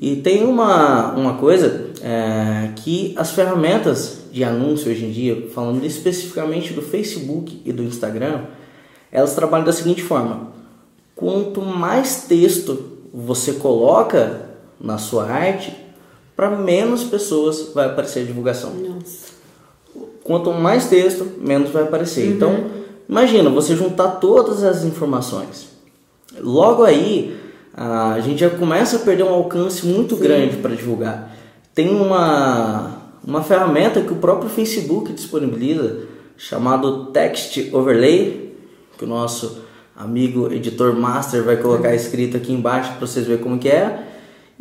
E tem uma, uma coisa é, que as ferramentas de anúncio hoje em dia, falando especificamente do Facebook e do Instagram, elas trabalham da seguinte forma: quanto mais texto você coloca na sua arte, para menos pessoas vai aparecer a divulgação. Nossa. Quanto mais texto, menos vai aparecer. Uhum. Então, imagina você juntar todas as informações. Logo aí, a gente já começa a perder um alcance muito Sim. grande para divulgar. Tem uma, uma ferramenta que o próprio Facebook disponibiliza, chamado Text Overlay, que o nosso amigo editor master vai colocar escrito aqui embaixo para vocês verem como que é.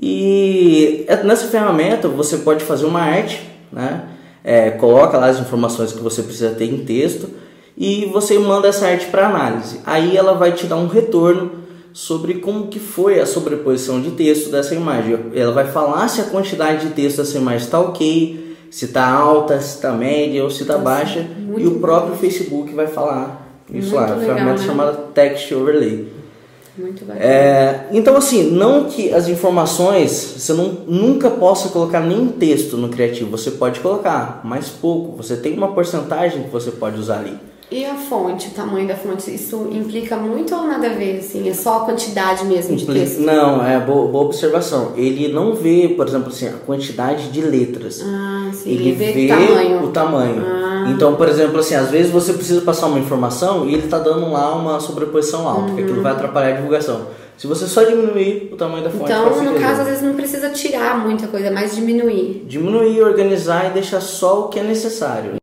E é- nessa ferramenta você pode fazer uma arte, né? É, coloca lá as informações que você precisa ter em texto e você manda essa arte para análise. Aí ela vai te dar um retorno sobre como que foi a sobreposição de texto dessa imagem. Ela vai falar se a quantidade de texto dessa imagem está ok, se está alta, se está média ou se está Nossa, baixa. muito E o próprio Facebook vai falar isso Muito lá. Legal, ferramenta né? chamada Text Overlay. Muito bacana. É, então, assim, não que as informações você não, nunca possa colocar nenhum texto no criativo, você pode colocar, mas pouco. Você tem uma porcentagem que você pode usar ali. E a fonte, o tamanho da fonte, isso implica muito ou nada a ver, assim? É só a quantidade mesmo de Impli- texto? Não, é boa, boa observação. Ele não vê, por exemplo, assim, a quantidade de letras. Ah, sim. ele vê, vê o tamanho. o tamanho. Ah. Então, por exemplo, assim, às vezes você precisa passar uma informação e ele está dando lá uma sobreposição alta, que aquilo vai atrapalhar a divulgação. Se você só diminuir o tamanho da fonte, Então, no caso, às vezes não precisa tirar muita coisa, mais diminuir. Diminuir, organizar e deixar só o que é necessário.